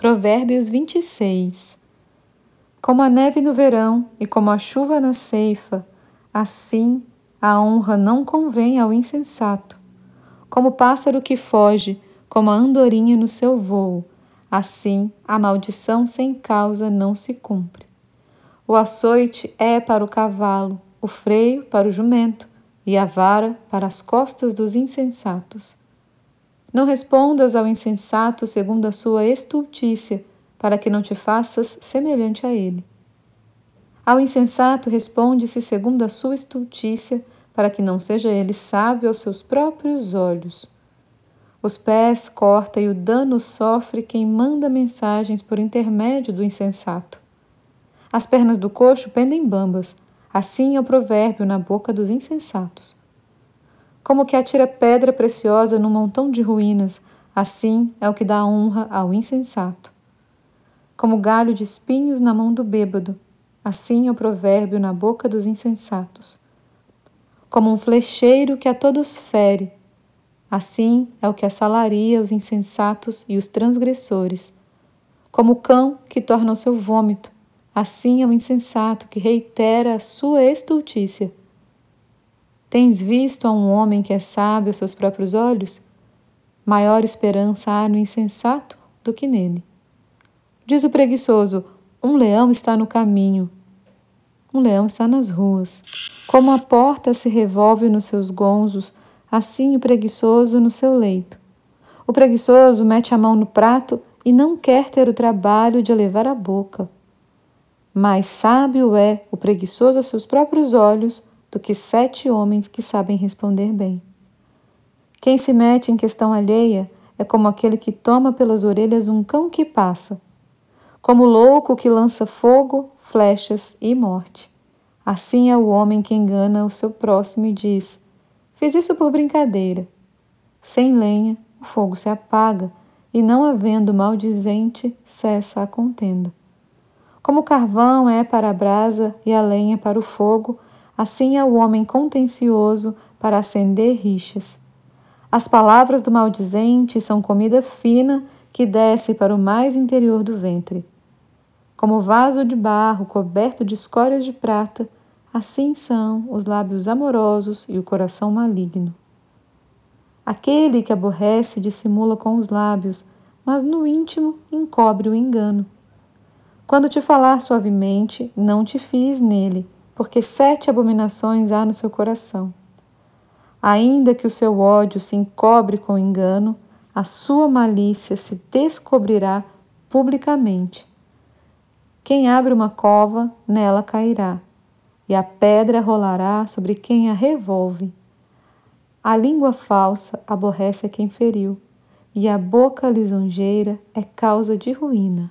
Provérbios 26 Como a neve no verão e como a chuva na ceifa, assim a honra não convém ao insensato. Como o pássaro que foge, como a andorinha no seu vôo, assim a maldição sem causa não se cumpre. O açoite é para o cavalo, o freio para o jumento e a vara para as costas dos insensatos. Não respondas ao insensato segundo a sua estultícia, para que não te faças semelhante a ele. Ao insensato responde-se segundo a sua estultícia, para que não seja ele sábio aos seus próprios olhos. Os pés corta e o dano sofre quem manda mensagens por intermédio do insensato. As pernas do coxo pendem bambas, assim é o provérbio na boca dos insensatos. Como que atira pedra preciosa num montão de ruínas, assim é o que dá honra ao insensato. Como galho de espinhos na mão do bêbado, assim é o provérbio na boca dos insensatos. Como um flecheiro que a todos fere, assim é o que assalaria os insensatos e os transgressores. Como o cão que torna o seu vômito, assim é o insensato que reitera a sua estultícia. Tens visto a um homem que é sábio aos seus próprios olhos? Maior esperança há no insensato do que nele. Diz o preguiçoso: Um leão está no caminho. Um leão está nas ruas. Como a porta se revolve nos seus gonzos, assim o preguiçoso no seu leito. O preguiçoso mete a mão no prato e não quer ter o trabalho de levar a boca. Mais sábio é o preguiçoso aos seus próprios olhos do que sete homens que sabem responder bem. Quem se mete em questão alheia é como aquele que toma pelas orelhas um cão que passa, como o louco que lança fogo, flechas e morte. Assim é o homem que engana o seu próximo e diz: Fiz isso por brincadeira. Sem lenha, o fogo se apaga, e não havendo maldizente, cessa a contenda. Como o carvão é para a brasa e a lenha para o fogo, Assim é o homem contencioso para acender rixas. As palavras do maldizente são comida fina que desce para o mais interior do ventre. Como vaso de barro coberto de escórias de prata, assim são os lábios amorosos e o coração maligno. Aquele que aborrece dissimula com os lábios, mas no íntimo encobre o engano. Quando te falar suavemente, não te fies nele porque sete abominações há no seu coração. Ainda que o seu ódio se encobre com engano, a sua malícia se descobrirá publicamente. Quem abre uma cova, nela cairá, e a pedra rolará sobre quem a revolve. A língua falsa aborrece a quem feriu, e a boca lisonjeira é causa de ruína.